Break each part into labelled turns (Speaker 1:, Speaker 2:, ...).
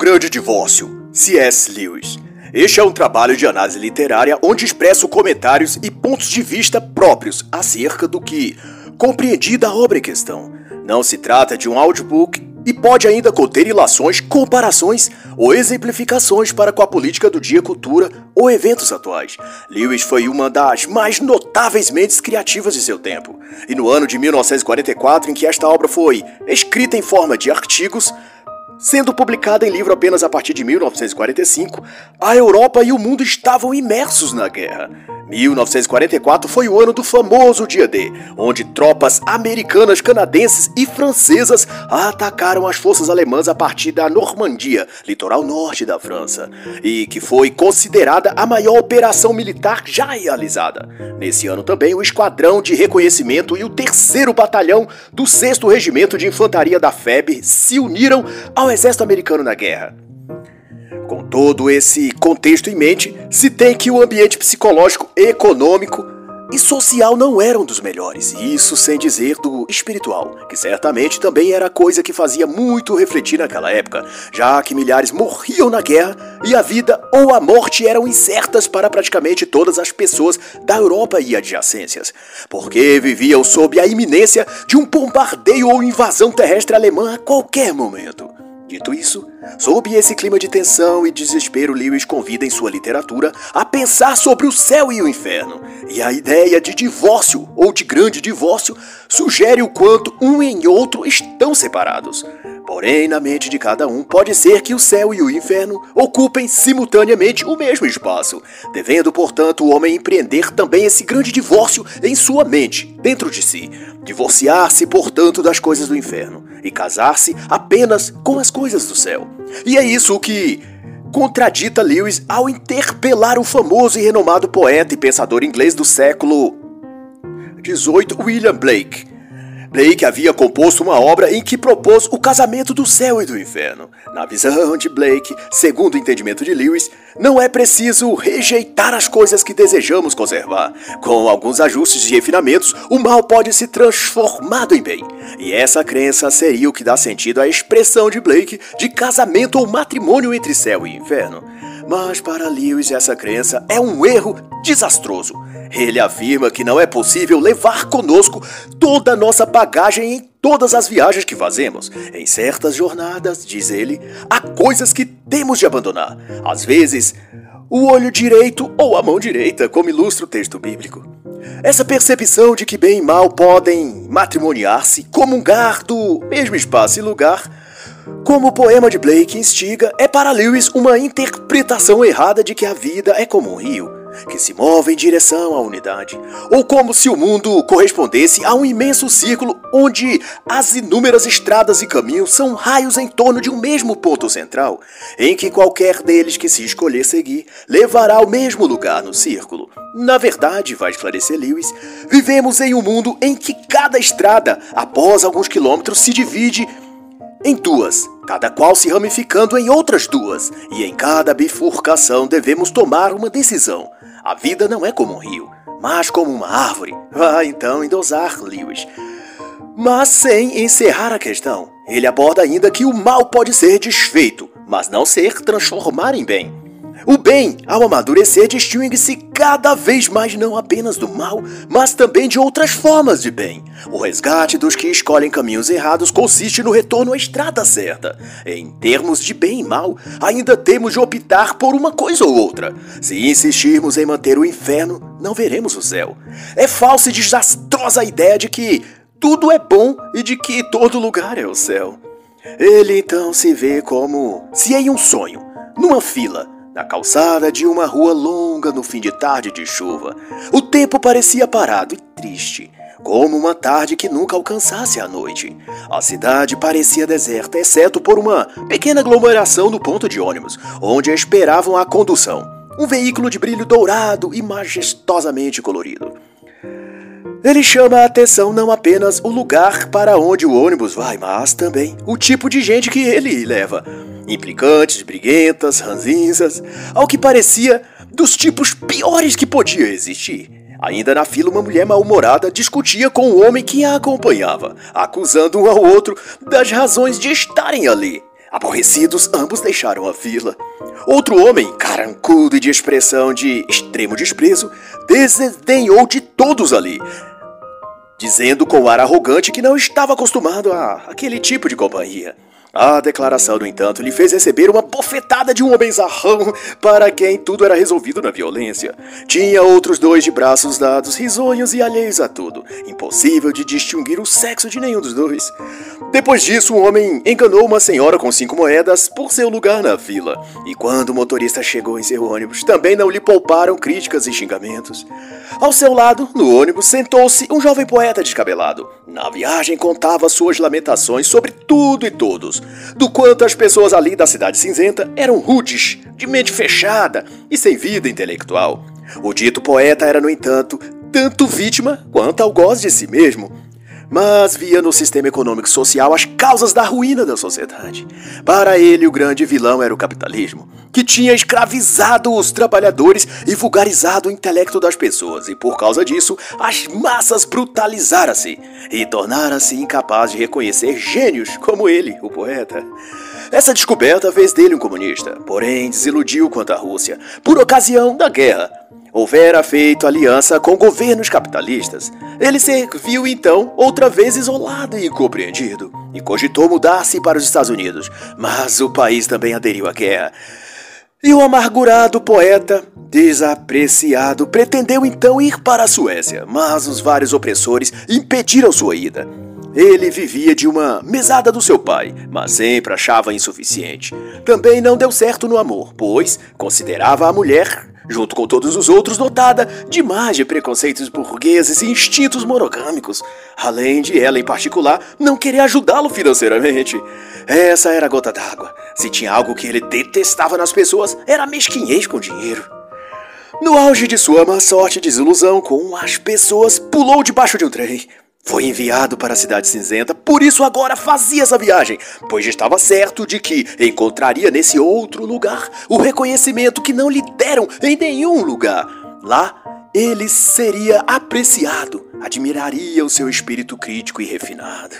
Speaker 1: Grande Divórcio, C.S. Lewis. Este é um trabalho de análise literária onde expresso comentários e pontos de vista próprios acerca do que compreendi da obra em questão. Não se trata de um audiobook e pode ainda conter ilações, comparações ou exemplificações para com a política do dia, cultura ou eventos atuais. Lewis foi uma das mais notáveis mentes criativas de seu tempo. E no ano de 1944, em que esta obra foi escrita em forma de artigos, Sendo publicada em livro apenas a partir de 1945, a Europa e o mundo estavam imersos na guerra. 1944 foi o ano do famoso Dia D, onde tropas americanas, canadenses e francesas atacaram as forças alemãs a partir da Normandia, litoral norte da França, e que foi considerada a maior operação militar já realizada. Nesse ano também, o Esquadrão de Reconhecimento e o 3 Batalhão do 6 Regimento de Infantaria da FEB se uniram ao exército americano na guerra. Com todo esse contexto em mente, se tem que o ambiente psicológico, econômico e social não eram dos melhores, isso sem dizer do espiritual, que certamente também era coisa que fazia muito refletir naquela época, já que milhares morriam na guerra e a vida ou a morte eram incertas para praticamente todas as pessoas da Europa e adjacências, porque viviam sob a iminência de um bombardeio ou invasão terrestre alemã a qualquer momento. Dito isso, sob esse clima de tensão e desespero, Lewis convida em sua literatura a pensar sobre o céu e o inferno. E a ideia de divórcio ou de grande divórcio sugere o quanto um e outro estão separados. Porém, na mente de cada um, pode ser que o céu e o inferno ocupem simultaneamente o mesmo espaço, devendo, portanto, o homem empreender também esse grande divórcio em sua mente, dentro de si. Divorciar-se, portanto, das coisas do inferno e casar-se apenas com as coisas do céu. E é isso que contradita Lewis ao interpelar o famoso e renomado poeta e pensador inglês do século XVIII, William Blake Blake havia composto uma obra em que propôs o casamento do céu e do inferno. Na visão de Blake, segundo o entendimento de Lewis, não é preciso rejeitar as coisas que desejamos conservar. Com alguns ajustes e refinamentos, o mal pode se transformar em bem. E essa crença seria o que dá sentido à expressão de Blake de casamento ou matrimônio entre céu e inferno. Mas para Lewis essa crença é um erro desastroso. Ele afirma que não é possível levar conosco toda a nossa bagagem em todas as viagens que fazemos. Em certas jornadas, diz ele, há coisas que temos de abandonar. Às vezes, o olho direito ou a mão direita, como ilustra o texto bíblico. Essa percepção de que bem e mal podem matrimoniar-se, comungar do mesmo espaço e lugar, como o poema de Blake instiga, é para Lewis uma interpretação errada de que a vida é como um rio que se move em direção à unidade, ou como se o mundo correspondesse a um imenso círculo onde as inúmeras estradas e caminhos são raios em torno de um mesmo ponto central, em que qualquer deles que se escolher seguir levará ao mesmo lugar no círculo. Na verdade, vai esclarecer Lewis, vivemos em um mundo em que cada estrada, após alguns quilômetros, se divide em duas, cada qual se ramificando em outras duas, e em cada bifurcação devemos tomar uma decisão. A vida não é como um rio, mas como uma árvore. Vá então endosar, Lewis. Mas sem encerrar a questão, ele aborda ainda que o mal pode ser desfeito, mas não ser transformado em bem. O bem, ao amadurecer, distingue-se cada vez mais não apenas do mal, mas também de outras formas de bem. O resgate dos que escolhem caminhos errados consiste no retorno à estrada certa. Em termos de bem e mal, ainda temos de optar por uma coisa ou outra. Se insistirmos em manter o inferno, não veremos o céu. É falsa e desastrosa a ideia de que tudo é bom e de que todo lugar é o céu. Ele então se vê como se em um sonho, numa fila, na calçada de uma rua longa no fim de tarde de chuva, o tempo parecia parado e triste, como uma tarde que nunca alcançasse a noite. A cidade parecia deserta, exceto por uma pequena aglomeração no ponto de ônibus, onde esperavam a condução. Um veículo de brilho dourado e majestosamente colorido. Ele chama a atenção não apenas o lugar para onde o ônibus vai, mas também o tipo de gente que ele leva implicantes, briguentas, ranzinzas, ao que parecia dos tipos piores que podia existir. Ainda na fila, uma mulher mal-humorada discutia com o homem que a acompanhava, acusando um ao outro das razões de estarem ali. Aborrecidos, ambos deixaram a vila. Outro homem, carancudo e de expressão de extremo desprezo, desdenhou de todos ali, dizendo com ar arrogante que não estava acostumado a aquele tipo de companhia. A declaração, no entanto, lhe fez receber uma bofetada de um homem zarrão para quem tudo era resolvido na violência. Tinha outros dois de braços dados, risonhos e alheios a tudo. Impossível de distinguir o sexo de nenhum dos dois. Depois disso, o homem enganou uma senhora com cinco moedas por seu lugar na fila. E quando o motorista chegou em seu ônibus, também não lhe pouparam críticas e xingamentos. Ao seu lado, no ônibus, sentou-se um jovem poeta descabelado. Na viagem, contava suas lamentações sobre tudo e todos do quanto as pessoas ali da Cidade Cinzenta eram rudes, de mente fechada e sem vida intelectual. O dito poeta era, no entanto, tanto vítima quanto algoz de si mesmo mas via no sistema econômico social as causas da ruína da sociedade. Para ele, o grande vilão era o capitalismo, que tinha escravizado os trabalhadores e vulgarizado o intelecto das pessoas, e por causa disso, as massas brutalizaram-se e tornaram-se incapazes de reconhecer gênios como ele, o poeta. Essa descoberta fez dele um comunista, porém desiludiu quanto à Rússia, por ocasião da guerra houvera feito aliança com governos capitalistas. Ele se viu então outra vez isolado e incompreendido, e cogitou mudar-se para os Estados Unidos, mas o país também aderiu à guerra. E o amargurado poeta, desapreciado, pretendeu então ir para a Suécia, mas os vários opressores impediram sua ida. Ele vivia de uma mesada do seu pai, mas sempre achava insuficiente. Também não deu certo no amor, pois considerava a mulher junto com todos os outros, dotada demais de preconceitos burgueses e instintos monogâmicos, além de ela, em particular, não querer ajudá-lo financeiramente. Essa era a gota d'água. Se tinha algo que ele detestava nas pessoas, era mesquinhez com dinheiro. No auge de sua má sorte e desilusão com as pessoas, pulou debaixo de um trem. Foi enviado para a Cidade Cinzenta, por isso agora fazia essa viagem, pois estava certo de que encontraria nesse outro lugar o reconhecimento que não lhe deram em nenhum lugar. Lá, ele seria apreciado, admiraria o seu espírito crítico e refinado.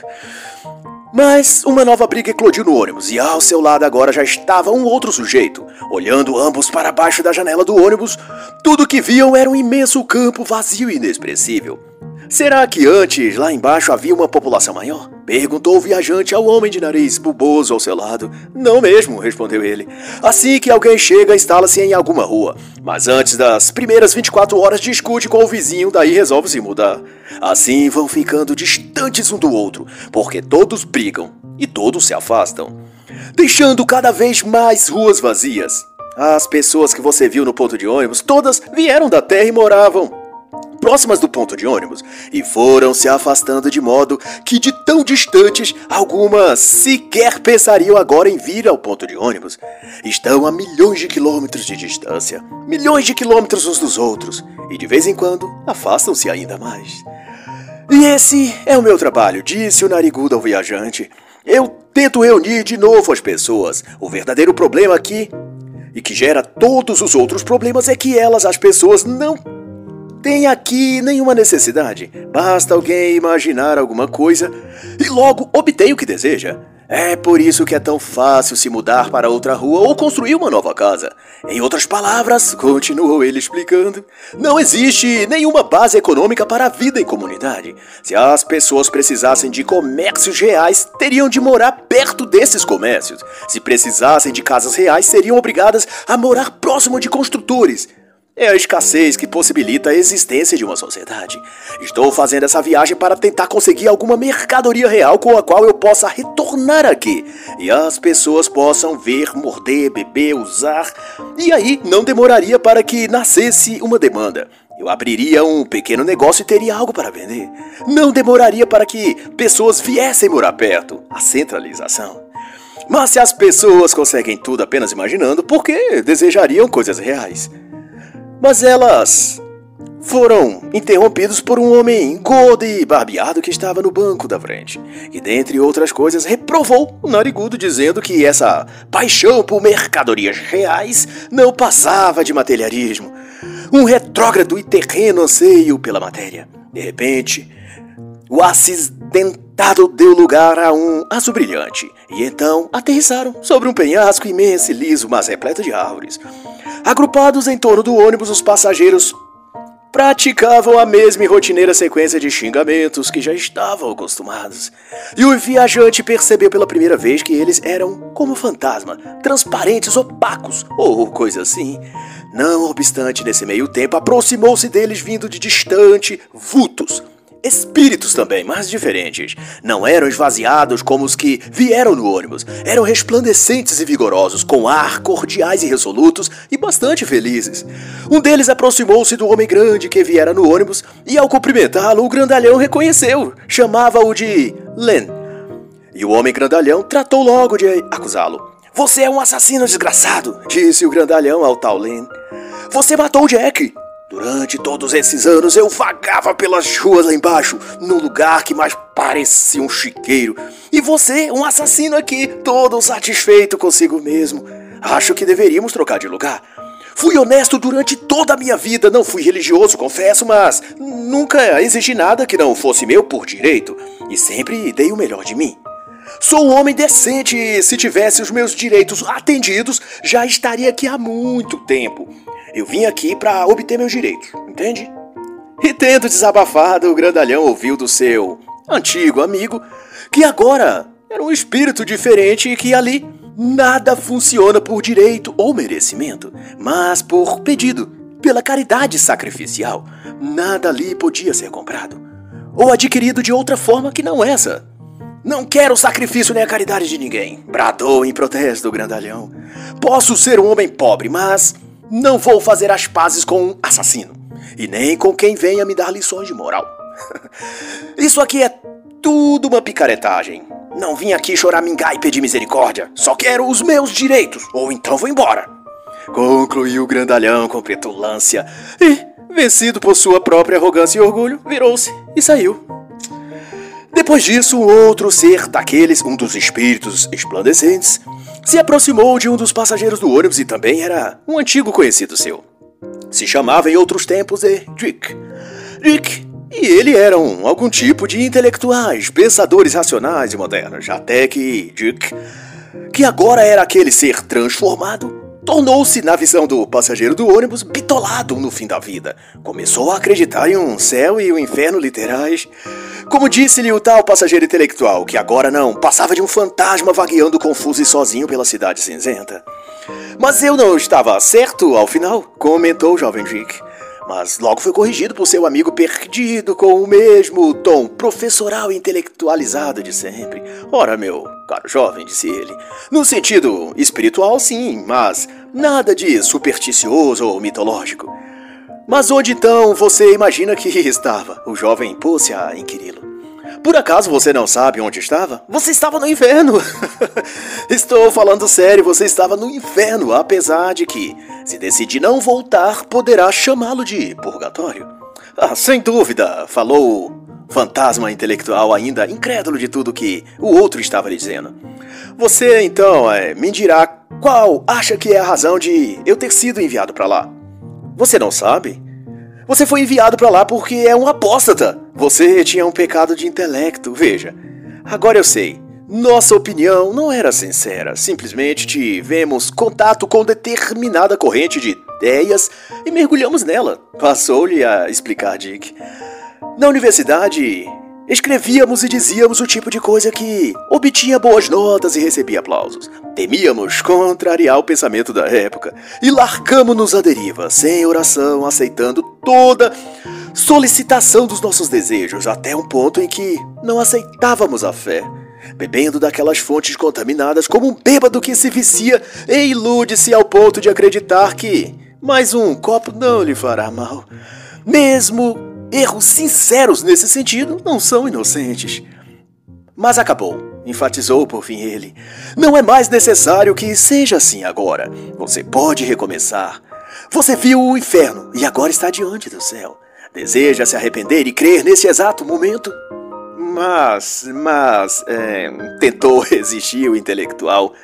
Speaker 1: Mas uma nova briga eclodiu no ônibus e ao seu lado agora já estava um outro sujeito. Olhando ambos para baixo da janela do ônibus, tudo que viam era um imenso campo vazio e inexpressível. Será que antes, lá embaixo, havia uma população maior? Perguntou o viajante ao homem de nariz bulboso ao seu lado. Não mesmo, respondeu ele. Assim que alguém chega, instala-se em alguma rua. Mas antes das primeiras 24 horas, discute com o vizinho, daí resolve se mudar. Assim vão ficando distantes um do outro, porque todos brigam e todos se afastam, deixando cada vez mais ruas vazias. As pessoas que você viu no ponto de ônibus, todas vieram da terra e moravam próximas do ponto de ônibus e foram se afastando de modo que de tão distantes algumas sequer pensariam agora em vir ao ponto de ônibus. Estão a milhões de quilômetros de distância, milhões de quilômetros uns dos outros, e de vez em quando afastam-se ainda mais. E esse é o meu trabalho, disse o narigudo ao viajante. Eu tento reunir de novo as pessoas. O verdadeiro problema aqui e que gera todos os outros problemas é que elas, as pessoas, não tem aqui nenhuma necessidade. Basta alguém imaginar alguma coisa e logo obtém o que deseja. É por isso que é tão fácil se mudar para outra rua ou construir uma nova casa. Em outras palavras, continuou ele explicando, não existe nenhuma base econômica para a vida em comunidade. Se as pessoas precisassem de comércios reais, teriam de morar perto desses comércios. Se precisassem de casas reais, seriam obrigadas a morar próximo de construtores. É a escassez que possibilita a existência de uma sociedade. Estou fazendo essa viagem para tentar conseguir alguma mercadoria real com a qual eu possa retornar aqui e as pessoas possam ver, morder, beber, usar. E aí não demoraria para que nascesse uma demanda. Eu abriria um pequeno negócio e teria algo para vender. Não demoraria para que pessoas viessem morar perto. A centralização. Mas se as pessoas conseguem tudo apenas imaginando, por que desejariam coisas reais? Mas elas foram interrompidos por um homem gordo e barbeado que estava no banco da frente, e dentre outras coisas reprovou o narigudo dizendo que essa paixão por mercadorias reais não passava de materialismo, um retrógrado e terreno anseio pela matéria. De repente, o acidentado deu lugar a um azul brilhante, e então aterrissaram sobre um penhasco imenso e liso, mas repleto de árvores. Agrupados em torno do ônibus, os passageiros praticavam a mesma e rotineira sequência de xingamentos que já estavam acostumados. E o viajante percebeu pela primeira vez que eles eram como fantasma, transparentes, opacos ou coisa assim. Não obstante, nesse meio tempo, aproximou-se deles vindo de distante vultos Espíritos também, mas diferentes. Não eram esvaziados como os que vieram no ônibus. Eram resplandecentes e vigorosos, com ar, cordiais e resolutos e bastante felizes. Um deles aproximou-se do homem grande que viera no ônibus e, ao cumprimentá-lo, o grandalhão reconheceu. Chamava-o de Len. E o homem grandalhão tratou logo de acusá-lo. Você é um assassino desgraçado, disse o grandalhão ao tal Len. Você matou Jack. Durante todos esses anos eu vagava pelas ruas lá embaixo, no lugar que mais parecia um chiqueiro. E você, um assassino aqui, todo satisfeito consigo mesmo. Acho que deveríamos trocar de lugar. Fui honesto durante toda a minha vida, não fui religioso, confesso, mas nunca exigi nada que não fosse meu por direito e sempre dei o melhor de mim. Sou um homem decente e se tivesse os meus direitos atendidos, já estaria aqui há muito tempo. Eu vim aqui para obter meus direitos, entende? E tendo desabafado, o grandalhão ouviu do seu antigo amigo que agora era um espírito diferente e que ali nada funciona por direito ou merecimento, mas por pedido, pela caridade sacrificial. Nada ali podia ser comprado ou adquirido de outra forma que não essa. Não quero sacrifício nem a caridade de ninguém, bradou em protesto o grandalhão. Posso ser um homem pobre, mas não vou fazer as pazes com um assassino. E nem com quem venha me dar lições de moral. Isso aqui é tudo uma picaretagem. Não vim aqui chorar choramingar e pedir misericórdia. Só quero os meus direitos, ou então vou embora. Concluiu o grandalhão com petulância e, vencido por sua própria arrogância e orgulho, virou-se e saiu. Depois disso, outro ser daqueles, um dos espíritos esplandecentes, se aproximou de um dos passageiros do ônibus e também era um antigo conhecido seu. Se chamava em outros tempos de Dick. Dick e ele eram algum tipo de intelectuais, pensadores racionais e modernos, até que Dick, que agora era aquele ser transformado, tornou-se, na visão do passageiro do ônibus, bitolado no fim da vida. Começou a acreditar em um céu e um inferno literais como disse-lhe o tal passageiro intelectual, que agora não passava de um fantasma vagueando confuso e sozinho pela cidade cinzenta. Mas eu não estava certo ao final, comentou o jovem Dick. Mas logo foi corrigido por seu amigo perdido com o mesmo tom professoral e intelectualizado de sempre. Ora, meu caro jovem, disse ele, no sentido espiritual, sim, mas nada de supersticioso ou mitológico. Mas onde então você imagina que estava? O jovem pôs-se a inquiri-lo. Por acaso você não sabe onde estava? Você estava no inferno! Estou falando sério, você estava no inferno, apesar de que, se decidir não voltar, poderá chamá-lo de purgatório. Ah, sem dúvida, falou fantasma intelectual ainda incrédulo de tudo que o outro estava lhe dizendo. Você então é, me dirá qual acha que é a razão de eu ter sido enviado para lá? Você não sabe? Você foi enviado para lá porque é um apóstata. Você tinha um pecado de intelecto, veja. Agora eu sei. Nossa opinião não era sincera. Simplesmente tivemos contato com determinada corrente de ideias e mergulhamos nela. Passou-lhe a explicar Dick. Na universidade, Escrevíamos e dizíamos o tipo de coisa que obtinha boas notas e recebia aplausos. Temíamos contrariar o pensamento da época e largamos-nos à deriva, sem oração, aceitando toda solicitação dos nossos desejos, até um ponto em que não aceitávamos a fé. Bebendo daquelas fontes contaminadas como um bêbado que se vicia e ilude-se ao ponto de acreditar que mais um copo não lhe fará mal. Mesmo Erros sinceros nesse sentido não são inocentes. Mas acabou, enfatizou por fim ele. Não é mais necessário que seja assim agora. Você pode recomeçar. Você viu o inferno e agora está diante do céu. Deseja se arrepender e crer nesse exato momento? Mas, mas, é, tentou resistir o intelectual.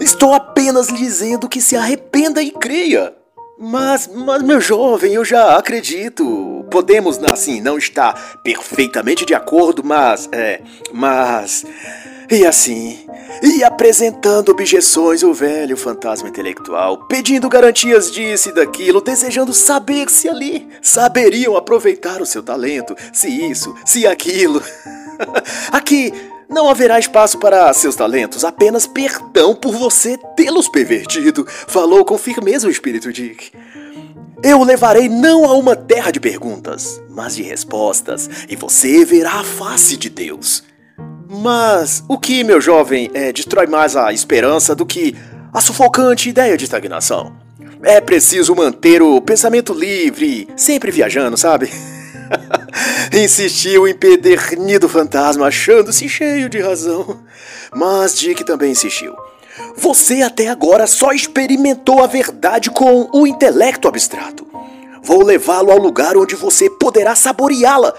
Speaker 1: Estou apenas lhe dizendo que se arrependa e creia. Mas, mas, meu jovem, eu já acredito podemos, assim, não estar perfeitamente de acordo, mas. É. Mas. E assim, e apresentando objeções o velho fantasma intelectual, pedindo garantias disso e daquilo, desejando saber se ali saberiam aproveitar o seu talento, se isso, se aquilo. Aqui não haverá espaço para seus talentos, apenas perdão por você tê-los pervertido, falou com firmeza o espírito Dick. Eu o levarei não a uma terra de perguntas, mas de respostas, e você verá a face de Deus. Mas o que, meu jovem, é, destrói mais a esperança do que a sufocante ideia de estagnação? É preciso manter o pensamento livre, sempre viajando, sabe? Insistiu o empedernido fantasma, achando-se cheio de razão. Mas Dick também insistiu. Você até agora só experimentou a verdade com o intelecto abstrato. Vou levá-lo ao lugar onde você poderá saboreá-la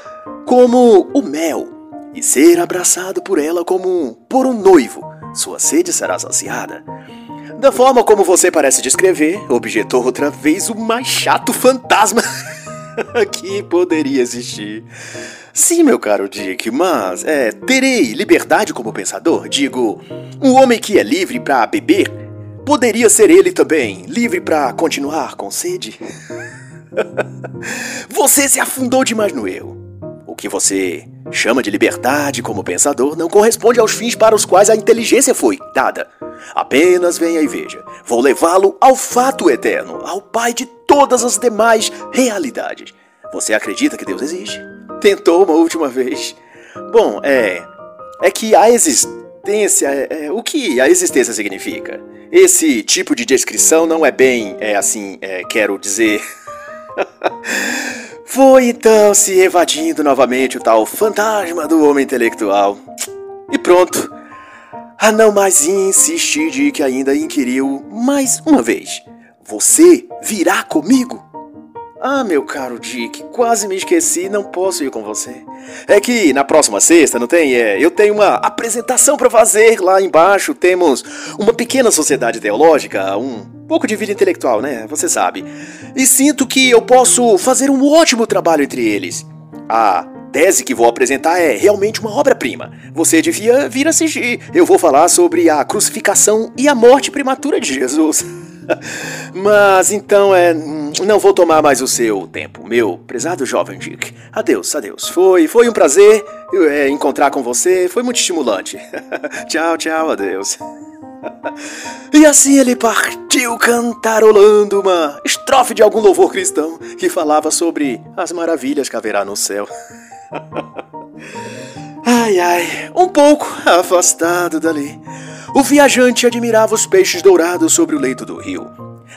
Speaker 1: como o mel e ser abraçado por ela como por um noivo. Sua sede será saciada. Da forma como você parece descrever, objetou outra vez o mais chato fantasma que poderia existir. Sim, meu caro Dick, mas é, terei liberdade como pensador? Digo, um homem que é livre para beber, poderia ser ele também livre para continuar com sede? você se afundou demais no erro. Que você chama de liberdade como pensador não corresponde aos fins para os quais a inteligência foi dada. Apenas venha e veja. Vou levá-lo ao fato eterno, ao Pai de todas as demais realidades. Você acredita que Deus existe? Tentou uma última vez. Bom, é. É que a existência. É, é, o que a existência significa? Esse tipo de descrição não é bem. É assim, é, quero dizer. Foi então se evadindo novamente o tal fantasma do homem intelectual. E pronto. A não mais insistir de que ainda inquiriu mais uma vez. Você virá comigo? Ah, meu caro Dick, quase me esqueci, não posso ir com você. É que na próxima sexta, não tem? É, eu tenho uma apresentação para fazer lá embaixo. Temos uma pequena sociedade teológica, um pouco de vida intelectual, né? Você sabe. E sinto que eu posso fazer um ótimo trabalho entre eles. A tese que vou apresentar é realmente uma obra-prima. Você devia vir assistir. Eu vou falar sobre a crucificação e a morte prematura de Jesus. Mas então é. Não vou tomar mais o seu tempo, meu prezado jovem Dick. Adeus, adeus. Foi, foi um prazer é, encontrar com você, foi muito estimulante. tchau, tchau, adeus. e assim ele partiu cantarolando uma estrofe de algum louvor cristão que falava sobre as maravilhas que haverá no céu. ai, ai, um pouco afastado dali. O viajante admirava os peixes dourados sobre o leito do rio,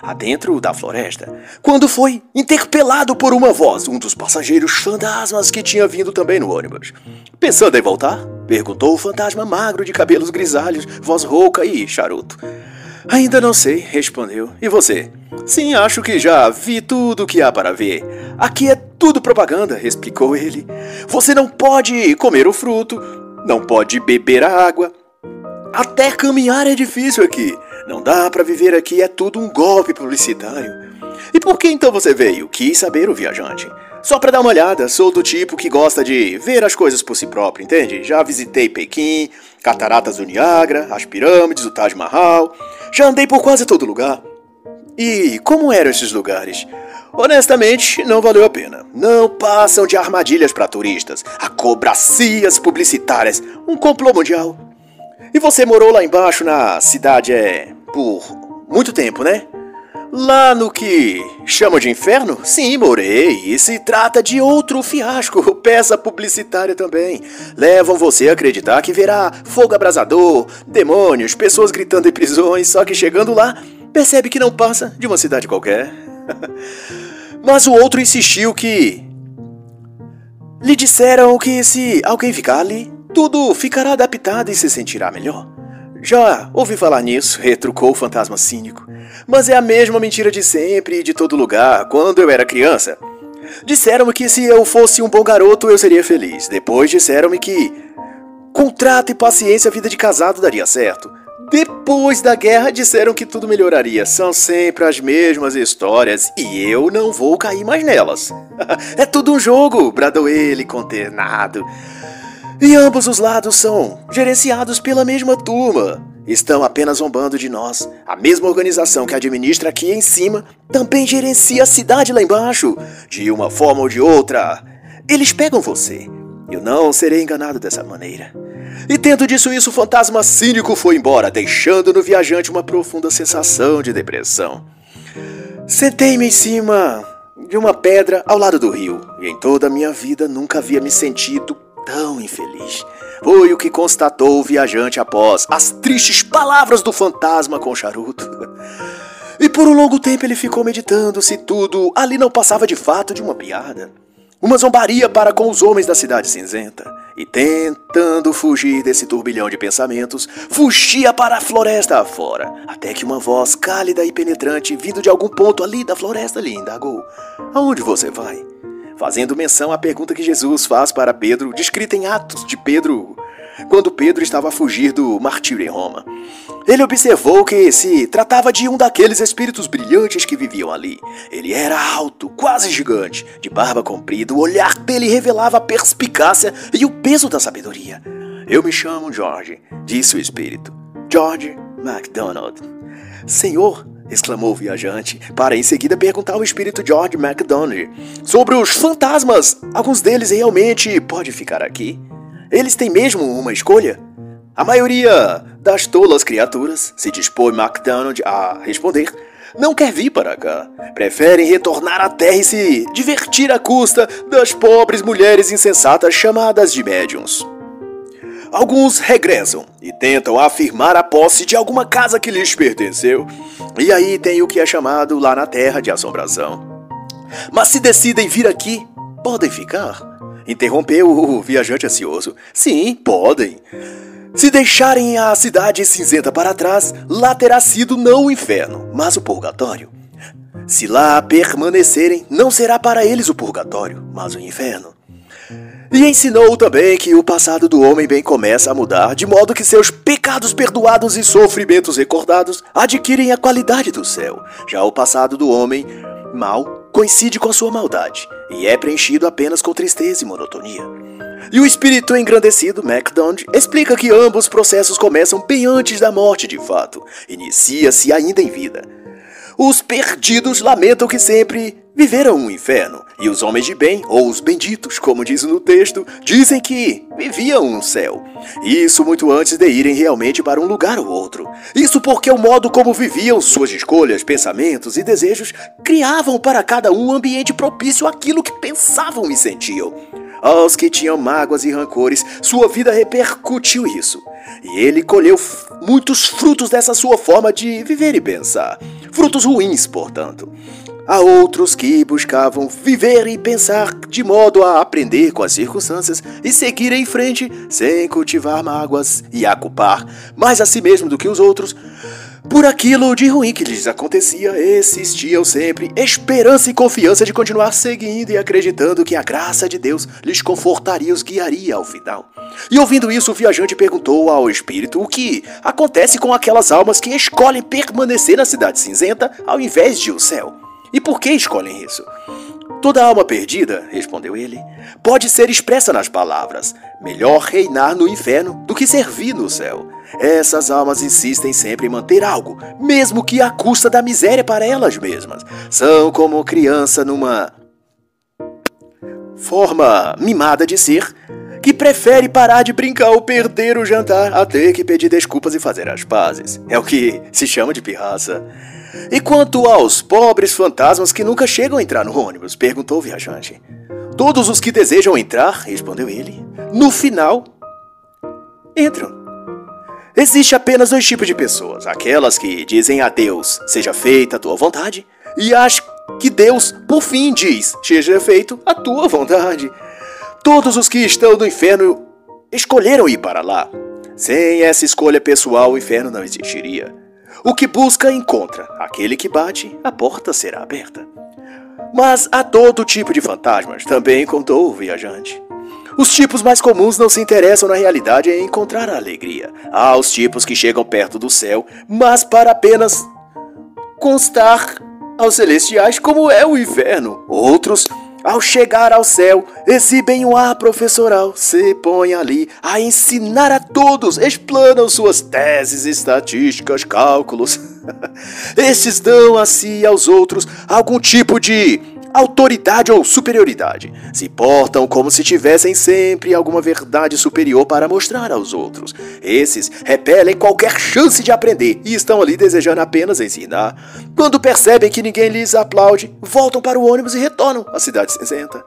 Speaker 1: adentro da floresta, quando foi interpelado por uma voz, um dos passageiros fantasmas que tinha vindo também no ônibus. Pensando em voltar? perguntou o fantasma magro de cabelos grisalhos, voz rouca e charuto. Ainda não sei, respondeu. E você? Sim, acho que já vi tudo o que há para ver. Aqui é tudo propaganda, explicou ele. Você não pode comer o fruto, não pode beber a água, até caminhar é difícil aqui. Não dá para viver aqui, é tudo um golpe publicitário. E por que então você veio? Quis saber o viajante. Só para dar uma olhada, sou do tipo que gosta de ver as coisas por si próprio, entende? Já visitei Pequim, Cataratas do Niágara, as pirâmides, o Taj Mahal. Já andei por quase todo lugar. E como eram esses lugares? Honestamente, não valeu a pena. Não passam de armadilhas para turistas, acobracias publicitárias, um complô mundial. E você morou lá embaixo na cidade, é. por muito tempo, né? Lá no que chama de inferno? Sim, morei. E se trata de outro fiasco, peça publicitária também. Levam você a acreditar que verá fogo abrasador, demônios, pessoas gritando em prisões, só que chegando lá, percebe que não passa de uma cidade qualquer. Mas o outro insistiu que. Lhe disseram que se alguém ficar ali, tudo ficará adaptado e se sentirá melhor. Já ouvi falar nisso, retrucou o fantasma cínico. Mas é a mesma mentira de sempre e de todo lugar, quando eu era criança. Disseram-me que se eu fosse um bom garoto eu seria feliz. Depois disseram-me que, com trato e paciência, a vida de casado daria certo. Depois da guerra disseram que tudo melhoraria. São sempre as mesmas histórias e eu não vou cair mais nelas. é tudo um jogo, bradou ele, consternado. E ambos os lados são gerenciados pela mesma turma. Estão apenas zombando de nós. A mesma organização que administra aqui em cima também gerencia a cidade lá embaixo. De uma forma ou de outra, eles pegam você. Eu não serei enganado dessa maneira. E tendo disso isso, o fantasma cínico foi embora, deixando no viajante uma profunda sensação de depressão. Sentei-me em cima de uma pedra ao lado do rio, e em toda a minha vida nunca havia me sentido tão infeliz. Foi o que constatou o viajante após as tristes palavras do fantasma com charuto. E por um longo tempo ele ficou meditando se tudo ali não passava de fato de uma piada. Uma zombaria para com os homens da cidade cinzenta. E tentando fugir desse turbilhão de pensamentos, fugia para a floresta afora, até que uma voz cálida e penetrante, vindo de algum ponto ali da floresta, lhe indagou: Aonde você vai? Fazendo menção à pergunta que Jesus faz para Pedro, descrita em Atos de Pedro, quando Pedro estava a fugir do martírio em Roma. Ele observou que se tratava de um daqueles espíritos brilhantes que viviam ali. Ele era alto, quase gigante, de barba comprida, o olhar dele revelava a perspicácia e o peso da sabedoria. Eu me chamo George, disse o espírito. George MacDonald. Senhor, exclamou o viajante, para em seguida perguntar ao espírito George MacDonald sobre os fantasmas. Alguns deles realmente pode ficar aqui? Eles têm mesmo uma escolha? A maioria das tolas criaturas, se dispõe MacDonald a responder, não quer vir para cá. Preferem retornar à Terra e se divertir à custa das pobres mulheres insensatas chamadas de médiums. Alguns regressam e tentam afirmar a posse de alguma casa que lhes pertenceu, e aí tem o que é chamado lá na Terra de assombração. Mas se decidem vir aqui, podem ficar? Interrompeu o viajante ansioso. Sim, podem. Se deixarem a cidade cinzenta para trás, lá terá sido não o inferno, mas o purgatório. Se lá permanecerem, não será para eles o purgatório, mas o inferno. E ensinou também que o passado do homem bem começa a mudar, de modo que seus pecados perdoados e sofrimentos recordados adquirem a qualidade do céu. Já o passado do homem mal coincide com a sua maldade e é preenchido apenas com tristeza e monotonia. E o espírito engrandecido, MacDonald, explica que ambos processos começam bem antes da morte de fato, inicia-se ainda em vida. Os perdidos lamentam que sempre viveram um inferno, e os homens de bem, ou os benditos, como diz no texto, dizem que viviam um céu. Isso muito antes de irem realmente para um lugar ou outro. Isso porque o modo como viviam suas escolhas, pensamentos e desejos criavam para cada um um ambiente propício àquilo que pensavam e sentiam. Aos que tinham mágoas e rancores, sua vida repercutiu isso. E ele colheu muitos frutos dessa sua forma de viver e pensar. Frutos ruins, portanto. Há outros que buscavam viver e pensar de modo a aprender com as circunstâncias e seguir em frente sem cultivar mágoas e a culpar mais a si mesmo do que os outros. Por aquilo de ruim que lhes acontecia, existiam sempre esperança e confiança de continuar seguindo e acreditando que a graça de Deus lhes confortaria e os guiaria ao final. E ouvindo isso, o viajante perguntou ao espírito o que acontece com aquelas almas que escolhem permanecer na cidade cinzenta ao invés de o céu. E por que escolhem isso? Toda alma perdida, respondeu ele, pode ser expressa nas palavras: melhor reinar no inferno do que servir no céu. Essas almas insistem sempre em manter algo, mesmo que à custa da miséria para elas mesmas. São como criança numa forma mimada de ser, que prefere parar de brincar ou perder o jantar a ter que pedir desculpas e fazer as pazes. É o que se chama de pirraça. E quanto aos pobres fantasmas que nunca chegam a entrar no ônibus? perguntou o viajante. Todos os que desejam entrar, respondeu ele, no final, entram. Existe apenas dois tipos de pessoas: aquelas que dizem a Deus, seja feita a tua vontade, e as que Deus, por fim, diz, seja feito a tua vontade. Todos os que estão no inferno escolheram ir para lá. Sem essa escolha pessoal, o inferno não existiria. O que busca, encontra. Aquele que bate, a porta será aberta. Mas há todo tipo de fantasmas, também contou o viajante. Os tipos mais comuns não se interessam na realidade em encontrar a alegria. Há os tipos que chegam perto do céu, mas para apenas constar aos celestiais como é o inferno. Outros ao chegar ao céu, exibem um ar professoral, se põem ali a ensinar a todos, explanam suas teses, estatísticas, cálculos. Estes dão a si e aos outros algum tipo de autoridade ou superioridade. Se portam como se tivessem sempre alguma verdade superior para mostrar aos outros. Esses repelem qualquer chance de aprender e estão ali desejando apenas ensinar. Quando percebem que ninguém lhes aplaude, voltam para o ônibus e retornam à cidade cinzenta.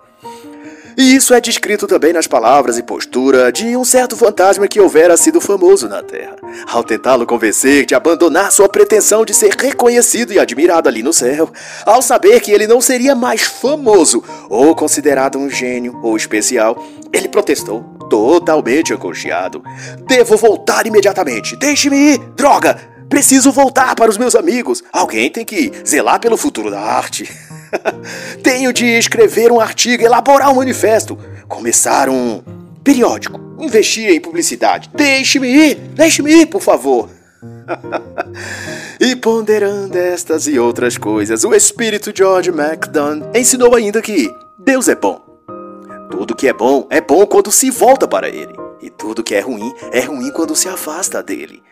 Speaker 1: E isso é descrito também nas palavras e postura de um certo fantasma que houvera sido famoso na Terra. Ao tentá-lo convencer de abandonar sua pretensão de ser reconhecido e admirado ali no céu, ao saber que ele não seria mais famoso ou considerado um gênio ou especial, ele protestou, totalmente angustiado. Devo voltar imediatamente. Deixe-me ir, droga! Preciso voltar para os meus amigos. Alguém tem que zelar pelo futuro da arte. Tenho de escrever um artigo, elaborar um manifesto, começar um periódico, investir em publicidade. Deixe-me ir, deixe-me ir, por favor. e ponderando estas e outras coisas, o espírito George MacDonald ensinou ainda que Deus é bom. Tudo que é bom é bom quando se volta para ele, e tudo que é ruim é ruim quando se afasta dele.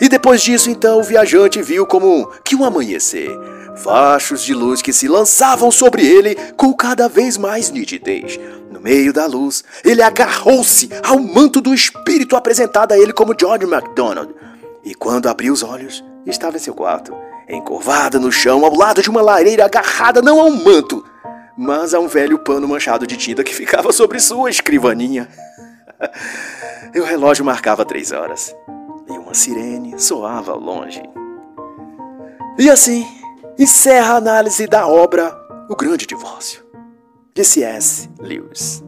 Speaker 1: E depois disso, então, o viajante viu como que um amanhecer, fachos de luz que se lançavam sobre ele com cada vez mais nitidez. No meio da luz, ele agarrou-se ao manto do espírito apresentado a ele como George MacDonald. E quando abriu os olhos, estava em seu quarto, encurvada no chão, ao lado de uma lareira agarrada não a um manto, mas a um velho pano manchado de tinta que ficava sobre sua escrivaninha. o relógio marcava três horas e uma sirene soava ao longe. E assim encerra a análise da obra O Grande Divórcio, de C.S. Lewis.